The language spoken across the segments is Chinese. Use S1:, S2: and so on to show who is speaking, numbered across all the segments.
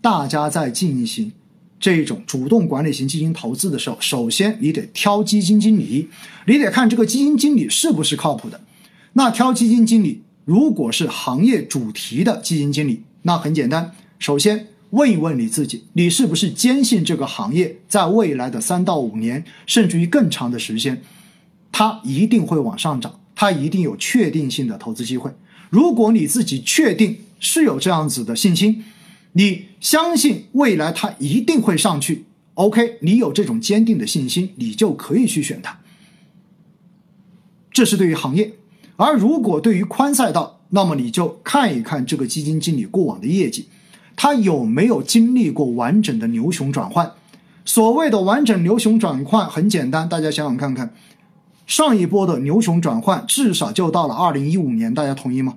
S1: 大家在进行这种主动管理型基金投资的时候，首先你得挑基金经理，你得看这个基金经理是不是靠谱的。那挑基金经理，如果是行业主题的基金经理，那很简单，首先问一问你自己，你是不是坚信这个行业在未来的三到五年，甚至于更长的时间，它一定会往上涨，它一定有确定性的投资机会。如果你自己确定是有这样子的信心，你相信未来它一定会上去，OK，你有这种坚定的信心，你就可以去选它。这是对于行业。而如果对于宽赛道，那么你就看一看这个基金经理过往的业绩，他有没有经历过完整的牛熊转换？所谓的完整牛熊转换很简单，大家想想看看，上一波的牛熊转换至少就到了二零一五年，大家同意吗？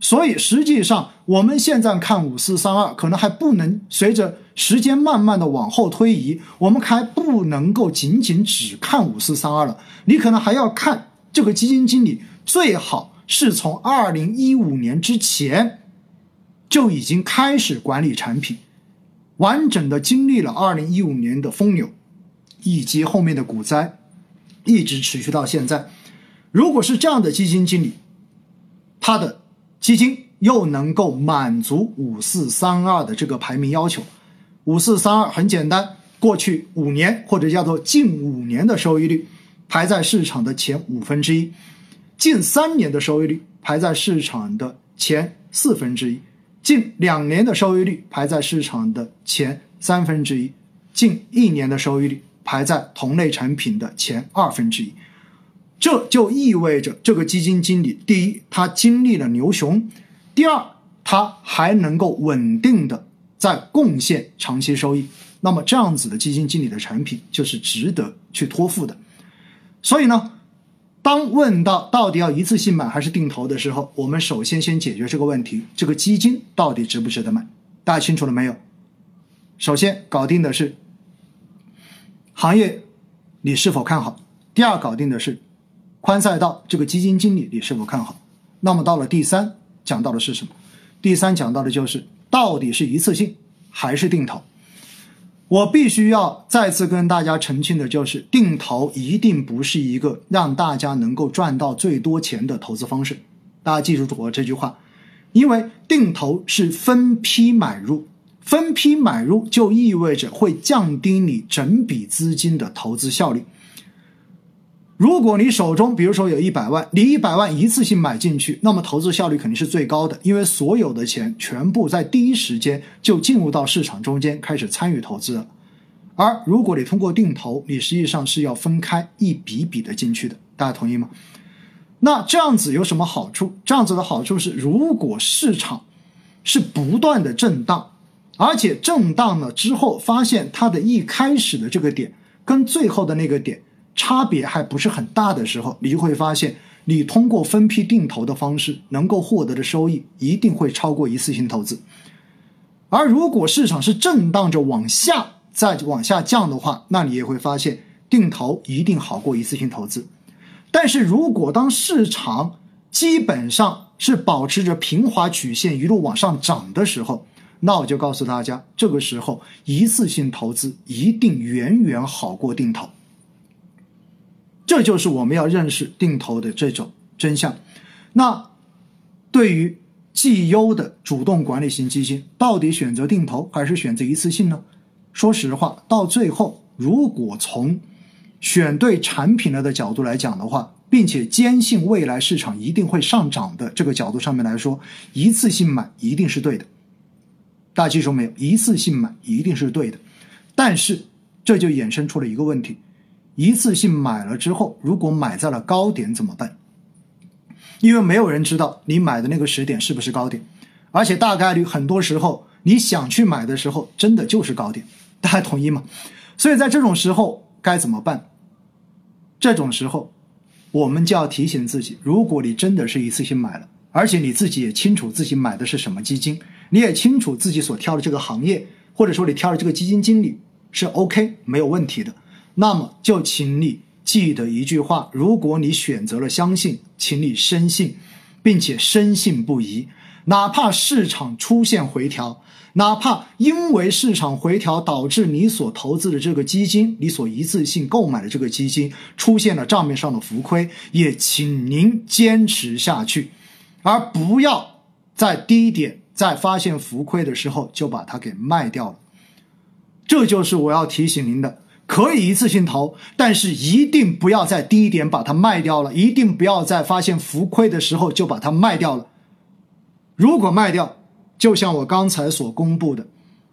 S1: 所以实际上我们现在看五四三二，可能还不能随着时间慢慢的往后推移，我们还不能够仅仅只看五四三二了，你可能还要看这个基金经理。最好是从二零一五年之前就已经开始管理产品，完整的经历了二零一五年的疯牛，以及后面的股灾，一直持续到现在。如果是这样的基金经理，他的基金又能够满足五四三二的这个排名要求，五四三二很简单，过去五年或者叫做近五年的收益率排在市场的前五分之一。近三年的收益率排在市场的前四分之一，近两年的收益率排在市场的前三分之一，近一年的收益率排在同类产品的前二分之一。这就意味着这个基金经理，第一，他经历了牛熊；第二，他还能够稳定的在贡献长期收益。那么这样子的基金经理的产品就是值得去托付的。所以呢？当问到到底要一次性买还是定投的时候，我们首先先解决这个问题：这个基金到底值不值得买？大家清楚了没有？首先搞定的是行业你是否看好，第二搞定的是宽赛道这个基金经理你是否看好。那么到了第三，讲到的是什么？第三讲到的就是到底是一次性还是定投。我必须要再次跟大家澄清的就是，定投一定不是一个让大家能够赚到最多钱的投资方式。大家记住我这句话，因为定投是分批买入，分批买入就意味着会降低你整笔资金的投资效率。如果你手中比如说有一百万，你一百万一次性买进去，那么投资效率肯定是最高的，因为所有的钱全部在第一时间就进入到市场中间开始参与投资了。而如果你通过定投，你实际上是要分开一笔笔的进去的，大家同意吗？那这样子有什么好处？这样子的好处是，如果市场是不断的震荡，而且震荡了之后发现它的一开始的这个点跟最后的那个点。差别还不是很大的时候，你就会发现，你通过分批定投的方式能够获得的收益一定会超过一次性投资。而如果市场是震荡着往下再往下降的话，那你也会发现定投一定好过一次性投资。但是如果当市场基本上是保持着平滑曲线一路往上涨的时候，那我就告诉大家，这个时候一次性投资一定远远好过定投。这就是我们要认识定投的这种真相。那对于绩优的主动管理型基金，到底选择定投还是选择一次性呢？说实话，到最后，如果从选对产品了的角度来讲的话，并且坚信未来市场一定会上涨的这个角度上面来说，一次性买一定是对的。大家记住没有？一次性买一定是对的。但是这就衍生出了一个问题。一次性买了之后，如果买在了高点怎么办？因为没有人知道你买的那个时点是不是高点，而且大概率很多时候你想去买的时候，真的就是高点。大家同意吗？所以在这种时候该怎么办？这种时候，我们就要提醒自己：如果你真的是一次性买了，而且你自己也清楚自己买的是什么基金，你也清楚自己所挑的这个行业，或者说你挑的这个基金经理是 OK 没有问题的。那么就请你记得一句话：如果你选择了相信，请你深信，并且深信不疑。哪怕市场出现回调，哪怕因为市场回调导致你所投资的这个基金，你所一次性购买的这个基金出现了账面上的浮亏，也请您坚持下去，而不要在低点在发现浮亏的时候就把它给卖掉了。这就是我要提醒您的。可以一次性投，但是一定不要在低点把它卖掉了，一定不要在发现浮亏的时候就把它卖掉了。如果卖掉，就像我刚才所公布的，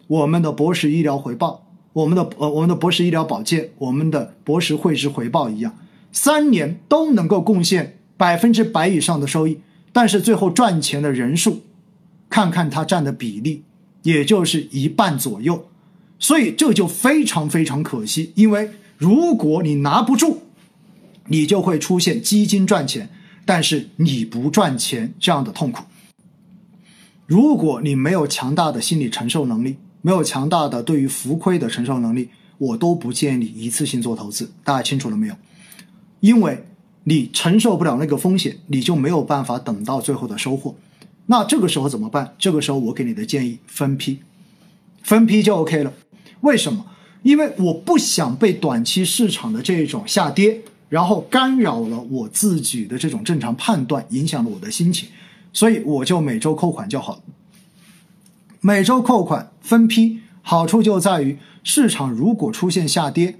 S1: 我们的博时医疗回报，我们的呃我们的博时医疗保健，我们的博时汇智回报一样，三年都能够贡献百分之百以上的收益，但是最后赚钱的人数，看看它占的比例，也就是一半左右。所以这就非常非常可惜，因为如果你拿不住，你就会出现基金赚钱，但是你不赚钱这样的痛苦。如果你没有强大的心理承受能力，没有强大的对于浮亏的承受能力，我都不建议你一次性做投资。大家清楚了没有？因为你承受不了那个风险，你就没有办法等到最后的收获。那这个时候怎么办？这个时候我给你的建议，分批，分批就 OK 了。为什么？因为我不想被短期市场的这种下跌，然后干扰了我自己的这种正常判断，影响了我的心情，所以我就每周扣款就好了。每周扣款分批，好处就在于市场如果出现下跌，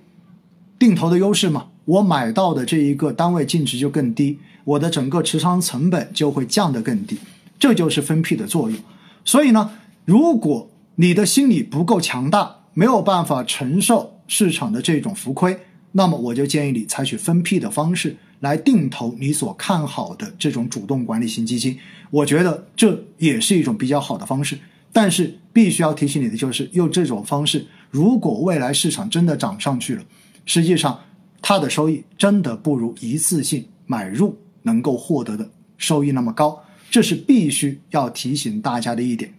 S1: 定投的优势嘛，我买到的这一个单位净值就更低，我的整个持仓成本就会降得更低，这就是分批的作用。所以呢，如果你的心理不够强大，没有办法承受市场的这种浮亏，那么我就建议你采取分批的方式来定投你所看好的这种主动管理型基金。我觉得这也是一种比较好的方式。但是必须要提醒你的就是，用这种方式，如果未来市场真的涨上去了，实际上它的收益真的不如一次性买入能够获得的收益那么高。这是必须要提醒大家的一点。